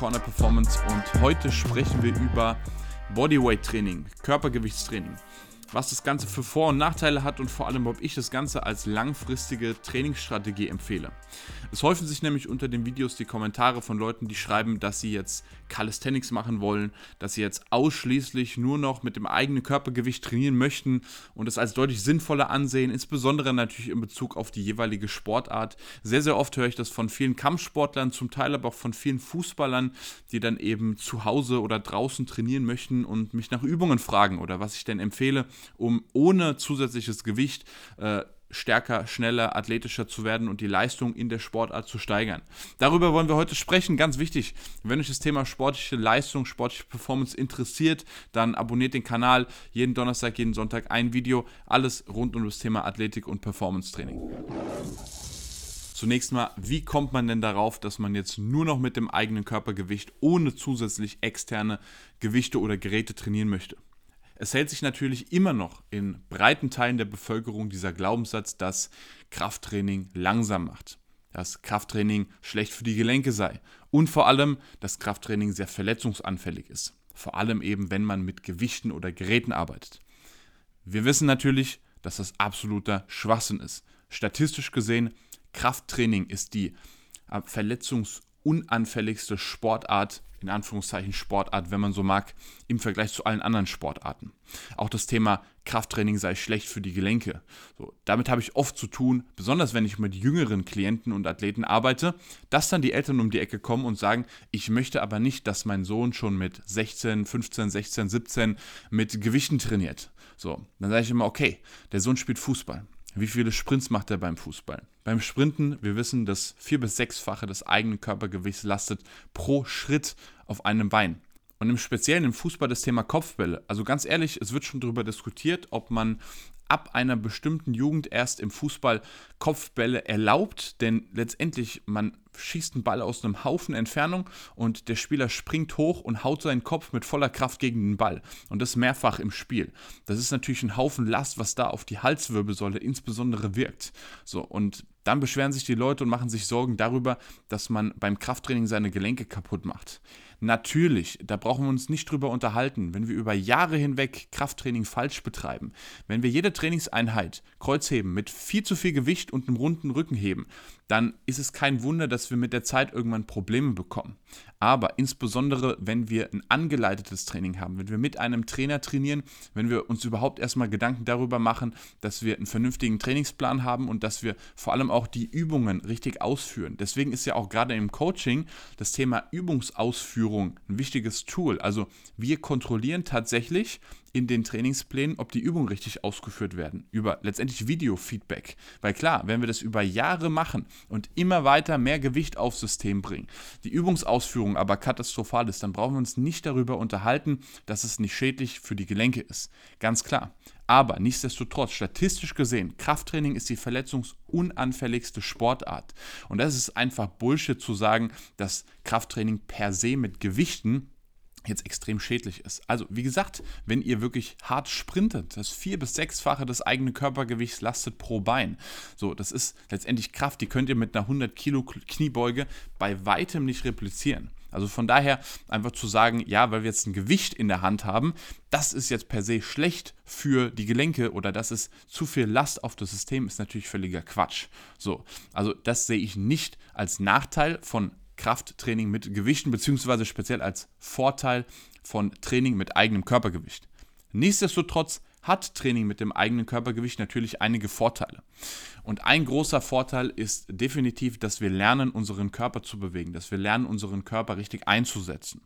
Corner Performance und heute sprechen wir über Bodyweight Training, Körpergewichtstraining was das Ganze für Vor- und Nachteile hat und vor allem, ob ich das Ganze als langfristige Trainingsstrategie empfehle. Es häufen sich nämlich unter den Videos die Kommentare von Leuten, die schreiben, dass sie jetzt Calisthenics machen wollen, dass sie jetzt ausschließlich nur noch mit dem eigenen Körpergewicht trainieren möchten und es als deutlich sinnvoller ansehen, insbesondere natürlich in Bezug auf die jeweilige Sportart. Sehr, sehr oft höre ich das von vielen Kampfsportlern, zum Teil aber auch von vielen Fußballern, die dann eben zu Hause oder draußen trainieren möchten und mich nach Übungen fragen oder was ich denn empfehle um ohne zusätzliches Gewicht äh, stärker, schneller, athletischer zu werden und die Leistung in der Sportart zu steigern. Darüber wollen wir heute sprechen. Ganz wichtig, wenn euch das Thema sportliche Leistung, sportliche Performance interessiert, dann abonniert den Kanal. Jeden Donnerstag, jeden Sonntag ein Video. Alles rund um das Thema Athletik und Performance Training. Zunächst mal, wie kommt man denn darauf, dass man jetzt nur noch mit dem eigenen Körpergewicht ohne zusätzlich externe Gewichte oder Geräte trainieren möchte? Es hält sich natürlich immer noch in breiten Teilen der Bevölkerung dieser Glaubenssatz, dass Krafttraining langsam macht, dass Krafttraining schlecht für die Gelenke sei und vor allem, dass Krafttraining sehr verletzungsanfällig ist. Vor allem eben, wenn man mit Gewichten oder Geräten arbeitet. Wir wissen natürlich, dass das absoluter Schwachsinn ist. Statistisch gesehen, Krafttraining ist die äh, verletzungsunanfälligste Sportart in Anführungszeichen Sportart, wenn man so mag, im Vergleich zu allen anderen Sportarten. Auch das Thema Krafttraining sei schlecht für die Gelenke. So, damit habe ich oft zu tun, besonders wenn ich mit jüngeren Klienten und Athleten arbeite, dass dann die Eltern um die Ecke kommen und sagen, ich möchte aber nicht, dass mein Sohn schon mit 16, 15, 16, 17 mit Gewichten trainiert. So, dann sage ich immer, okay, der Sohn spielt Fußball. Wie viele Sprints macht er beim Fußball? Beim Sprinten, wir wissen, dass vier- bis sechsfache des eigenen Körpergewichts lastet pro Schritt auf einem Bein. Und im Speziellen im Fußball das Thema Kopfbälle. Also ganz ehrlich, es wird schon darüber diskutiert, ob man ab einer bestimmten Jugend erst im Fußball Kopfbälle erlaubt, denn letztendlich man schießt einen Ball aus einem Haufen Entfernung und der Spieler springt hoch und haut seinen Kopf mit voller Kraft gegen den Ball und das mehrfach im Spiel. Das ist natürlich ein Haufen Last, was da auf die Halswirbelsäule insbesondere wirkt. So und dann beschweren sich die Leute und machen sich Sorgen darüber, dass man beim Krafttraining seine Gelenke kaputt macht. Natürlich, da brauchen wir uns nicht drüber unterhalten, wenn wir über Jahre hinweg Krafttraining falsch betreiben, wenn wir jede Trainingseinheit Kreuzheben mit viel zu viel Gewicht und einem runden Rücken heben, dann ist es kein Wunder, dass wir mit der Zeit irgendwann Probleme bekommen. Aber insbesondere, wenn wir ein angeleitetes Training haben, wenn wir mit einem Trainer trainieren, wenn wir uns überhaupt erstmal Gedanken darüber machen, dass wir einen vernünftigen Trainingsplan haben und dass wir vor allem auch die Übungen richtig ausführen. Deswegen ist ja auch gerade im Coaching das Thema Übungsausführung ein wichtiges Tool. Also wir kontrollieren tatsächlich, in den Trainingsplänen, ob die Übungen richtig ausgeführt werden, über letztendlich Video-Feedback. Weil klar, wenn wir das über Jahre machen und immer weiter mehr Gewicht aufs System bringen, die Übungsausführung aber katastrophal ist, dann brauchen wir uns nicht darüber unterhalten, dass es nicht schädlich für die Gelenke ist. Ganz klar. Aber nichtsdestotrotz, statistisch gesehen, Krafttraining ist die verletzungsunanfälligste Sportart. Und das ist einfach Bullshit zu sagen, dass Krafttraining per se mit Gewichten jetzt extrem schädlich ist. Also, wie gesagt, wenn ihr wirklich hart sprintet, das vier- bis sechsfache des eigenen Körpergewichts lastet pro Bein. So, das ist letztendlich Kraft, die könnt ihr mit einer 100 Kilo Kniebeuge bei weitem nicht replizieren. Also von daher einfach zu sagen, ja, weil wir jetzt ein Gewicht in der Hand haben, das ist jetzt per se schlecht für die Gelenke oder das ist zu viel Last auf das System, ist natürlich völliger Quatsch. So, also das sehe ich nicht als Nachteil von Krafttraining mit Gewichten, beziehungsweise speziell als Vorteil von Training mit eigenem Körpergewicht. Nichtsdestotrotz hat Training mit dem eigenen Körpergewicht natürlich einige Vorteile. Und ein großer Vorteil ist definitiv, dass wir lernen, unseren Körper zu bewegen, dass wir lernen, unseren Körper richtig einzusetzen.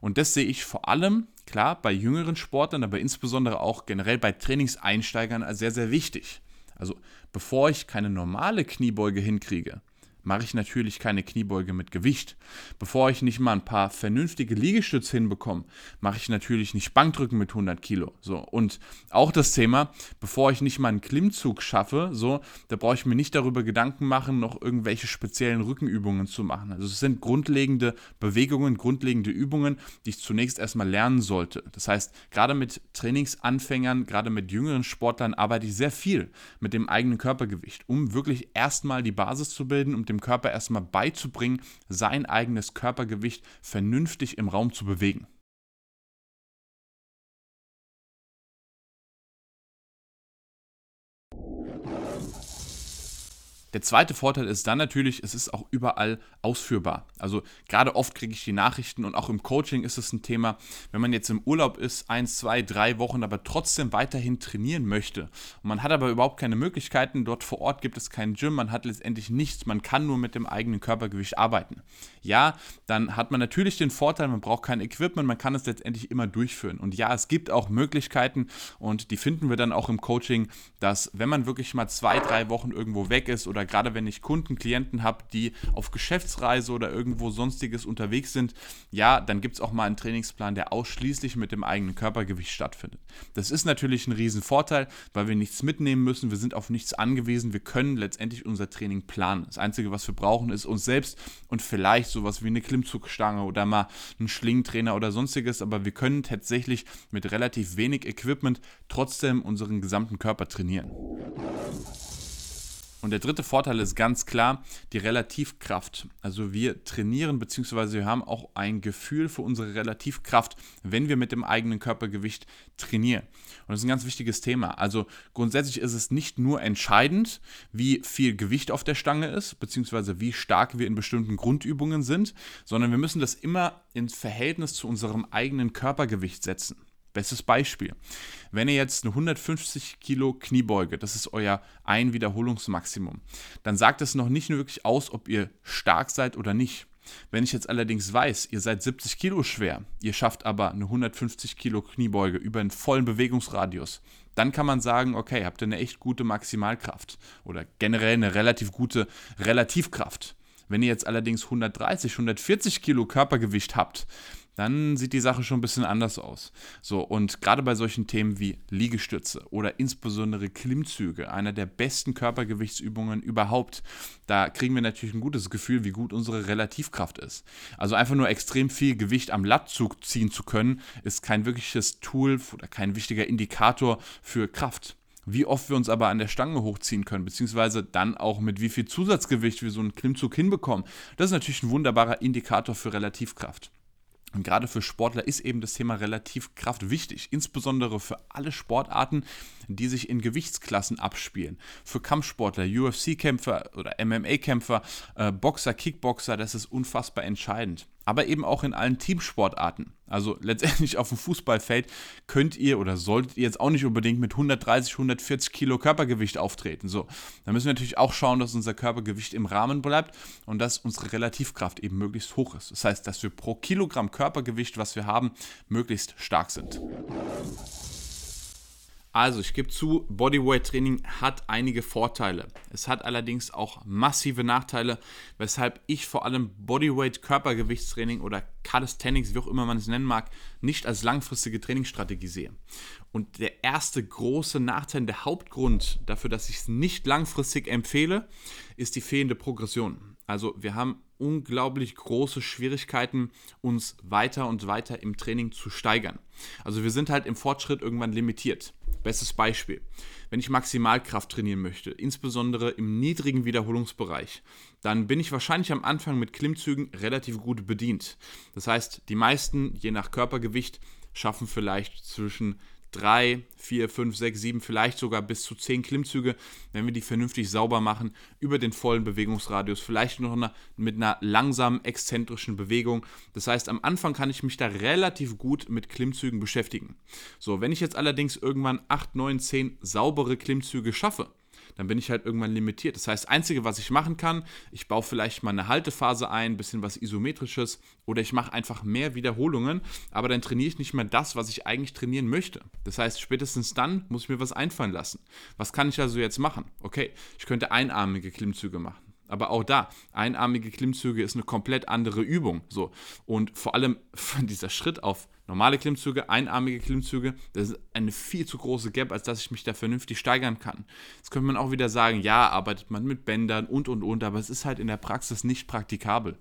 Und das sehe ich vor allem, klar, bei jüngeren Sportlern, aber insbesondere auch generell bei Trainingseinsteigern als sehr, sehr wichtig. Also bevor ich keine normale Kniebeuge hinkriege, mache ich natürlich keine Kniebeuge mit Gewicht. Bevor ich nicht mal ein paar vernünftige Liegestütze hinbekomme, mache ich natürlich nicht Bankdrücken mit 100 Kilo. So und auch das Thema, bevor ich nicht mal einen Klimmzug schaffe, so da brauche ich mir nicht darüber Gedanken machen, noch irgendwelche speziellen Rückenübungen zu machen. Also es sind grundlegende Bewegungen, grundlegende Übungen, die ich zunächst erstmal lernen sollte. Das heißt, gerade mit Trainingsanfängern, gerade mit jüngeren Sportlern arbeite ich sehr viel mit dem eigenen Körpergewicht, um wirklich erstmal die Basis zu bilden, um den dem Körper erstmal beizubringen, sein eigenes Körpergewicht vernünftig im Raum zu bewegen. Der zweite Vorteil ist dann natürlich, es ist auch überall ausführbar. Also gerade oft kriege ich die Nachrichten und auch im Coaching ist es ein Thema, wenn man jetzt im Urlaub ist, eins, zwei, drei Wochen, aber trotzdem weiterhin trainieren möchte und man hat aber überhaupt keine Möglichkeiten, dort vor Ort gibt es kein Gym, man hat letztendlich nichts, man kann nur mit dem eigenen Körpergewicht arbeiten. Ja, dann hat man natürlich den Vorteil, man braucht kein Equipment, man kann es letztendlich immer durchführen. Und ja, es gibt auch Möglichkeiten und die finden wir dann auch im Coaching, dass wenn man wirklich mal zwei, drei Wochen irgendwo weg ist oder gerade wenn ich Kunden, Klienten habe, die auf Geschäftsreise oder irgendwo sonstiges unterwegs sind, ja, dann gibt es auch mal einen Trainingsplan, der ausschließlich mit dem eigenen Körpergewicht stattfindet. Das ist natürlich ein Riesenvorteil, weil wir nichts mitnehmen müssen, wir sind auf nichts angewiesen, wir können letztendlich unser Training planen. Das Einzige, was wir brauchen, ist uns selbst und vielleicht sowas wie eine Klimmzugstange oder mal einen Schlingentrainer oder sonstiges, aber wir können tatsächlich mit relativ wenig Equipment trotzdem unseren gesamten Körper trainieren. Und der dritte Vorteil ist ganz klar die Relativkraft. Also wir trainieren bzw. wir haben auch ein Gefühl für unsere Relativkraft, wenn wir mit dem eigenen Körpergewicht trainieren. Und das ist ein ganz wichtiges Thema. Also grundsätzlich ist es nicht nur entscheidend, wie viel Gewicht auf der Stange ist, bzw. wie stark wir in bestimmten Grundübungen sind, sondern wir müssen das immer ins Verhältnis zu unserem eigenen Körpergewicht setzen. Bestes Beispiel. Wenn ihr jetzt eine 150 Kilo Kniebeuge, das ist euer ein Wiederholungsmaximum, dann sagt es noch nicht wirklich aus, ob ihr stark seid oder nicht. Wenn ich jetzt allerdings weiß, ihr seid 70 Kilo schwer, ihr schafft aber eine 150 Kilo Kniebeuge über einen vollen Bewegungsradius, dann kann man sagen, okay, habt ihr eine echt gute Maximalkraft oder generell eine relativ gute Relativkraft. Wenn ihr jetzt allerdings 130, 140 Kilo Körpergewicht habt, dann sieht die Sache schon ein bisschen anders aus. So, und gerade bei solchen Themen wie Liegestütze oder insbesondere Klimmzüge, einer der besten Körpergewichtsübungen überhaupt, da kriegen wir natürlich ein gutes Gefühl, wie gut unsere Relativkraft ist. Also einfach nur extrem viel Gewicht am Lattzug ziehen zu können, ist kein wirkliches Tool oder kein wichtiger Indikator für Kraft. Wie oft wir uns aber an der Stange hochziehen können, beziehungsweise dann auch mit wie viel Zusatzgewicht wir so einen Klimmzug hinbekommen, das ist natürlich ein wunderbarer Indikator für Relativkraft. Und gerade für Sportler ist eben das Thema Relativkraft wichtig, insbesondere für alle Sportarten, die sich in Gewichtsklassen abspielen. Für Kampfsportler, UFC-Kämpfer oder MMA-Kämpfer, äh, Boxer, Kickboxer, das ist unfassbar entscheidend aber eben auch in allen Teamsportarten. Also letztendlich auf dem Fußballfeld könnt ihr oder solltet ihr jetzt auch nicht unbedingt mit 130, 140 Kilo Körpergewicht auftreten. So, da müssen wir natürlich auch schauen, dass unser Körpergewicht im Rahmen bleibt und dass unsere Relativkraft eben möglichst hoch ist. Das heißt, dass wir pro Kilogramm Körpergewicht, was wir haben, möglichst stark sind. Also, ich gebe zu, Bodyweight-Training hat einige Vorteile. Es hat allerdings auch massive Nachteile, weshalb ich vor allem Bodyweight-Körpergewichtstraining oder Calisthenics, wie auch immer man es nennen mag, nicht als langfristige Trainingsstrategie sehe. Und der erste große Nachteil, der Hauptgrund dafür, dass ich es nicht langfristig empfehle, ist die fehlende Progression. Also, wir haben unglaublich große Schwierigkeiten, uns weiter und weiter im Training zu steigern. Also wir sind halt im Fortschritt irgendwann limitiert. Bestes Beispiel. Wenn ich Maximalkraft trainieren möchte, insbesondere im niedrigen Wiederholungsbereich, dann bin ich wahrscheinlich am Anfang mit Klimmzügen relativ gut bedient. Das heißt, die meisten, je nach Körpergewicht, schaffen vielleicht zwischen drei, vier, fünf, sechs, sieben, vielleicht sogar bis zu zehn Klimmzüge, wenn wir die vernünftig sauber machen, über den vollen Bewegungsradius, vielleicht noch mit einer langsamen, exzentrischen Bewegung. Das heißt, am Anfang kann ich mich da relativ gut mit Klimmzügen beschäftigen. So, wenn ich jetzt allerdings irgendwann acht, neun, zehn saubere Klimmzüge schaffe, dann bin ich halt irgendwann limitiert. Das heißt, das Einzige, was ich machen kann, ich baue vielleicht mal eine Haltephase ein, ein bisschen was Isometrisches oder ich mache einfach mehr Wiederholungen, aber dann trainiere ich nicht mehr das, was ich eigentlich trainieren möchte. Das heißt, spätestens dann muss ich mir was einfallen lassen. Was kann ich also jetzt machen? Okay, ich könnte einarmige Klimmzüge machen. Aber auch da, einarmige Klimmzüge ist eine komplett andere Übung. So. Und vor allem dieser Schritt auf normale Klimmzüge, einarmige Klimmzüge, das ist eine viel zu große Gap, als dass ich mich da vernünftig steigern kann. Jetzt könnte man auch wieder sagen, ja, arbeitet man mit Bändern und und und, aber es ist halt in der Praxis nicht praktikabel.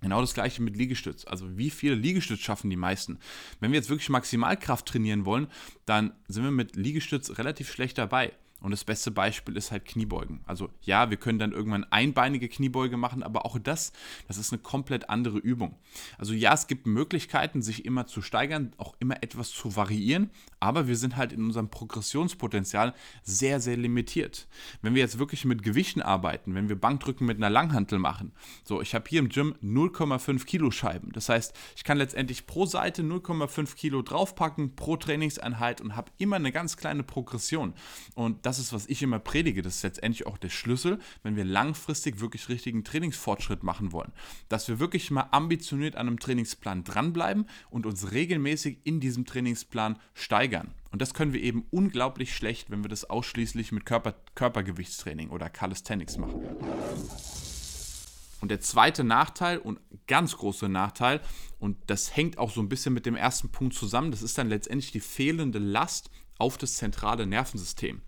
Genau das gleiche mit Liegestütz. Also wie viele Liegestütz schaffen die meisten? Wenn wir jetzt wirklich Maximalkraft trainieren wollen, dann sind wir mit Liegestütz relativ schlecht dabei. Und das beste Beispiel ist halt Kniebeugen. Also ja, wir können dann irgendwann einbeinige Kniebeuge machen, aber auch das, das ist eine komplett andere Übung. Also ja, es gibt Möglichkeiten, sich immer zu steigern, auch immer etwas zu variieren, aber wir sind halt in unserem Progressionspotenzial sehr, sehr limitiert. Wenn wir jetzt wirklich mit Gewichten arbeiten, wenn wir Bankdrücken mit einer Langhantel machen, so, ich habe hier im Gym 0,5 Kilo Scheiben. Das heißt, ich kann letztendlich pro Seite 0,5 Kilo draufpacken, pro Trainingseinheit und habe immer eine ganz kleine Progression. Und das ist, was ich immer predige. Das ist letztendlich auch der Schlüssel, wenn wir langfristig wirklich richtigen Trainingsfortschritt machen wollen. Dass wir wirklich mal ambitioniert an einem Trainingsplan dranbleiben und uns regelmäßig in diesem Trainingsplan steigern. Und das können wir eben unglaublich schlecht, wenn wir das ausschließlich mit Körper, Körpergewichtstraining oder Calisthenics machen. Und der zweite Nachteil und ganz große Nachteil, und das hängt auch so ein bisschen mit dem ersten Punkt zusammen, das ist dann letztendlich die fehlende Last auf das zentrale Nervensystem.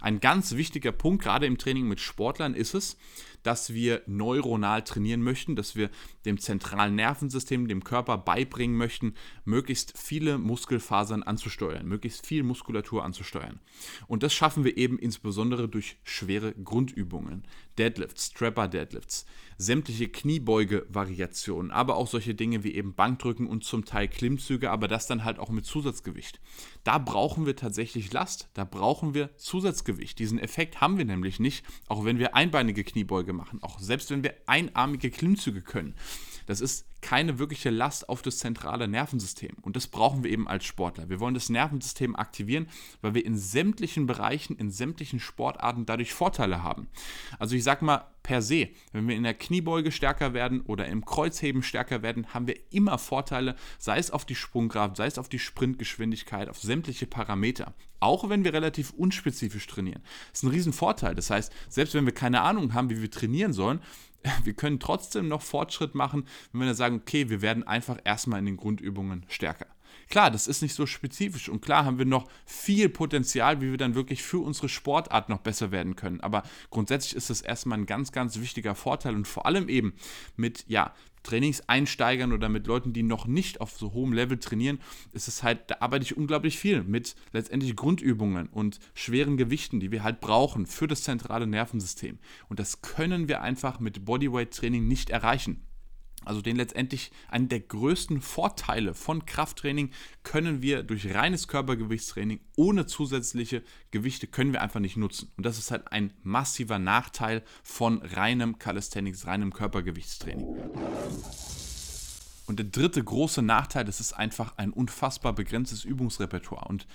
Ein ganz wichtiger Punkt, gerade im Training mit Sportlern, ist es, dass wir neuronal trainieren möchten, dass wir dem zentralen Nervensystem, dem Körper beibringen möchten, möglichst viele Muskelfasern anzusteuern, möglichst viel Muskulatur anzusteuern. Und das schaffen wir eben insbesondere durch schwere Grundübungen, Deadlifts, Strapper Deadlifts, sämtliche Kniebeuge-Variationen, aber auch solche Dinge wie eben Bankdrücken und zum Teil Klimmzüge, aber das dann halt auch mit Zusatzgewicht. Da brauchen wir tatsächlich Last, da brauchen wir Zusatzgewicht. Diesen Effekt haben wir nämlich nicht, auch wenn wir einbeinige Kniebeuge machen, auch selbst wenn wir einarmige Klimmzüge können. Das ist keine wirkliche Last auf das zentrale Nervensystem. Und das brauchen wir eben als Sportler. Wir wollen das Nervensystem aktivieren, weil wir in sämtlichen Bereichen, in sämtlichen Sportarten dadurch Vorteile haben. Also ich sag mal per se, wenn wir in der Kniebeuge stärker werden oder im Kreuzheben stärker werden, haben wir immer Vorteile, sei es auf die Sprungkraft, sei es auf die Sprintgeschwindigkeit, auf sämtliche Parameter. Auch wenn wir relativ unspezifisch trainieren. Das ist ein Riesenvorteil. Das heißt, selbst wenn wir keine Ahnung haben, wie wir trainieren sollen, wir können trotzdem noch Fortschritt machen, wenn wir dann sagen, okay, wir werden einfach erstmal in den Grundübungen stärker. Klar, das ist nicht so spezifisch und klar haben wir noch viel Potenzial, wie wir dann wirklich für unsere Sportart noch besser werden können. Aber grundsätzlich ist das erstmal ein ganz, ganz wichtiger Vorteil und vor allem eben mit, ja, Trainingseinsteigern oder mit Leuten, die noch nicht auf so hohem Level trainieren, ist es halt, da arbeite ich unglaublich viel mit letztendlich Grundübungen und schweren Gewichten, die wir halt brauchen für das zentrale Nervensystem. Und das können wir einfach mit Bodyweight-Training nicht erreichen. Also den letztendlich einen der größten Vorteile von Krafttraining können wir durch reines Körpergewichtstraining ohne zusätzliche Gewichte können wir einfach nicht nutzen. Und das ist halt ein massiver Nachteil von reinem Calisthenics, reinem Körpergewichtstraining. Und der dritte große Nachteil, das ist einfach ein unfassbar begrenztes Übungsrepertoire. Und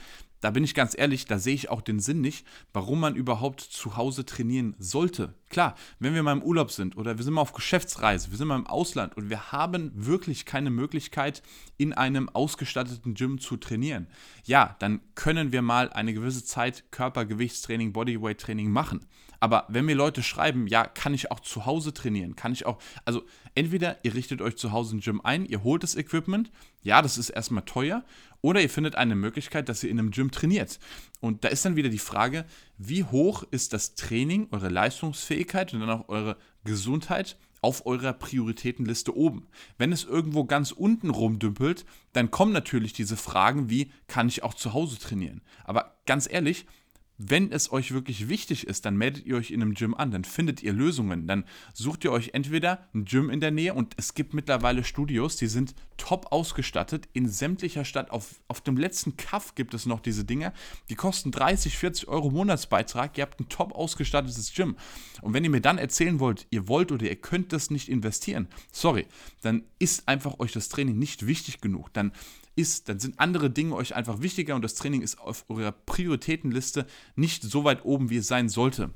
da bin ich ganz ehrlich, da sehe ich auch den Sinn nicht, warum man überhaupt zu Hause trainieren sollte. Klar, wenn wir mal im Urlaub sind oder wir sind mal auf Geschäftsreise, wir sind mal im Ausland und wir haben wirklich keine Möglichkeit, in einem ausgestatteten Gym zu trainieren. Ja, dann können wir mal eine gewisse Zeit Körpergewichtstraining, Bodyweight-Training machen. Aber wenn mir Leute schreiben, ja, kann ich auch zu Hause trainieren, kann ich auch, also entweder ihr richtet euch zu Hause ein Gym ein, ihr holt das Equipment, ja, das ist erstmal teuer, oder ihr findet eine Möglichkeit, dass ihr in einem Gym trainiert. Und da ist dann wieder die Frage, wie hoch ist das Training, eure Leistungsfähigkeit und dann auch eure Gesundheit auf eurer Prioritätenliste oben. Wenn es irgendwo ganz unten rumdümpelt, dann kommen natürlich diese Fragen wie, kann ich auch zu Hause trainieren? Aber ganz ehrlich, wenn es euch wirklich wichtig ist, dann meldet ihr euch in einem Gym an, dann findet ihr Lösungen. Dann sucht ihr euch entweder ein Gym in der Nähe und es gibt mittlerweile Studios, die sind top ausgestattet in sämtlicher Stadt. Auf, auf dem letzten Kaff gibt es noch diese Dinger, die kosten 30, 40 Euro Monatsbeitrag. Ihr habt ein top ausgestattetes Gym. Und wenn ihr mir dann erzählen wollt, ihr wollt oder ihr könnt das nicht investieren, sorry, dann ist einfach euch das Training nicht wichtig genug. Dann ist, dann sind andere Dinge euch einfach wichtiger und das Training ist auf eurer Prioritätenliste nicht so weit oben, wie es sein sollte.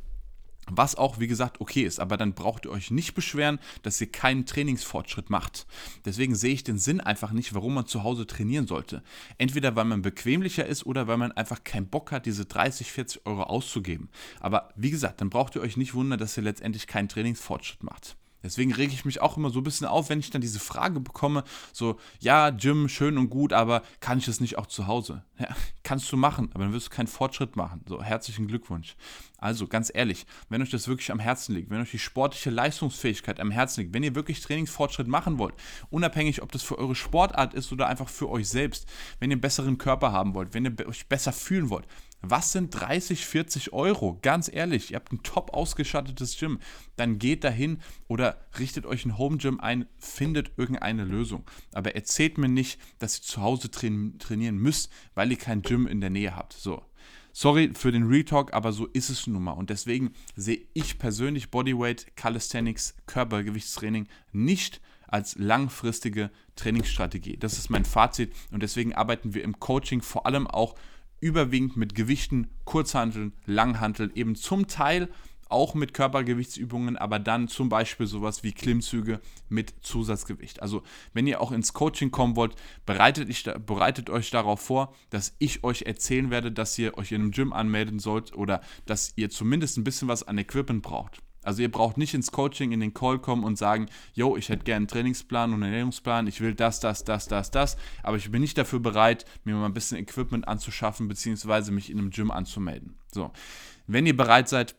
Was auch, wie gesagt, okay ist, aber dann braucht ihr euch nicht beschweren, dass ihr keinen Trainingsfortschritt macht. Deswegen sehe ich den Sinn einfach nicht, warum man zu Hause trainieren sollte. Entweder weil man bequemlicher ist oder weil man einfach keinen Bock hat, diese 30, 40 Euro auszugeben. Aber wie gesagt, dann braucht ihr euch nicht wundern, dass ihr letztendlich keinen Trainingsfortschritt macht. Deswegen rege ich mich auch immer so ein bisschen auf, wenn ich dann diese Frage bekomme, so, ja, Gym, schön und gut, aber kann ich das nicht auch zu Hause? Ja, kannst du machen, aber dann wirst du keinen Fortschritt machen. So, herzlichen Glückwunsch. Also, ganz ehrlich, wenn euch das wirklich am Herzen liegt, wenn euch die sportliche Leistungsfähigkeit am Herzen liegt, wenn ihr wirklich Trainingsfortschritt machen wollt, unabhängig, ob das für eure Sportart ist oder einfach für euch selbst, wenn ihr einen besseren Körper haben wollt, wenn ihr euch besser fühlen wollt, Was sind 30, 40 Euro? Ganz ehrlich, ihr habt ein top ausgestattetes Gym. Dann geht dahin oder richtet euch ein Home Gym ein, findet irgendeine Lösung. Aber erzählt mir nicht, dass ihr zu Hause trainieren müsst, weil ihr kein Gym in der Nähe habt. So. Sorry für den Retalk, aber so ist es nun mal. Und deswegen sehe ich persönlich Bodyweight, Calisthenics, Körpergewichtstraining nicht als langfristige Trainingsstrategie. Das ist mein Fazit und deswegen arbeiten wir im Coaching vor allem auch überwiegend mit Gewichten, Kurzhanteln, Langhanteln, eben zum Teil auch mit Körpergewichtsübungen, aber dann zum Beispiel sowas wie Klimmzüge mit Zusatzgewicht. Also wenn ihr auch ins Coaching kommen wollt, bereitet, ich, bereitet euch darauf vor, dass ich euch erzählen werde, dass ihr euch in einem Gym anmelden sollt oder dass ihr zumindest ein bisschen was an Equipment braucht. Also ihr braucht nicht ins Coaching, in den Call kommen und sagen, yo, ich hätte gerne einen Trainingsplan und einen Ernährungsplan, ich will das, das, das, das, das, aber ich bin nicht dafür bereit, mir mal ein bisschen Equipment anzuschaffen, beziehungsweise mich in einem Gym anzumelden. So, wenn ihr bereit seid,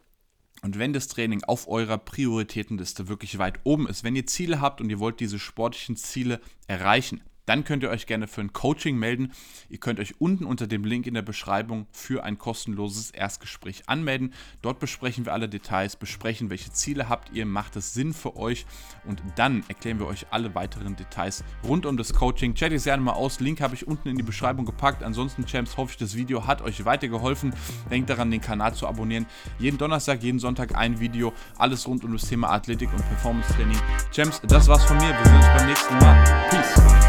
und wenn das Training auf eurer Prioritätenliste wirklich weit oben ist, wenn ihr Ziele habt und ihr wollt diese sportlichen Ziele erreichen, dann könnt ihr euch gerne für ein Coaching melden. Ihr könnt euch unten unter dem Link in der Beschreibung für ein kostenloses Erstgespräch anmelden. Dort besprechen wir alle Details, besprechen, welche Ziele habt ihr, macht es Sinn für euch und dann erklären wir euch alle weiteren Details rund um das Coaching. Chat es gerne mal aus, Link habe ich unten in die Beschreibung gepackt. Ansonsten, Champs, hoffe ich, das Video hat euch weitergeholfen. Denkt daran, den Kanal zu abonnieren. Jeden Donnerstag, jeden Sonntag ein Video, alles rund um das Thema Athletik und Performance Training. Champs, das war's von mir. Wir sehen uns beim nächsten Mal. Peace.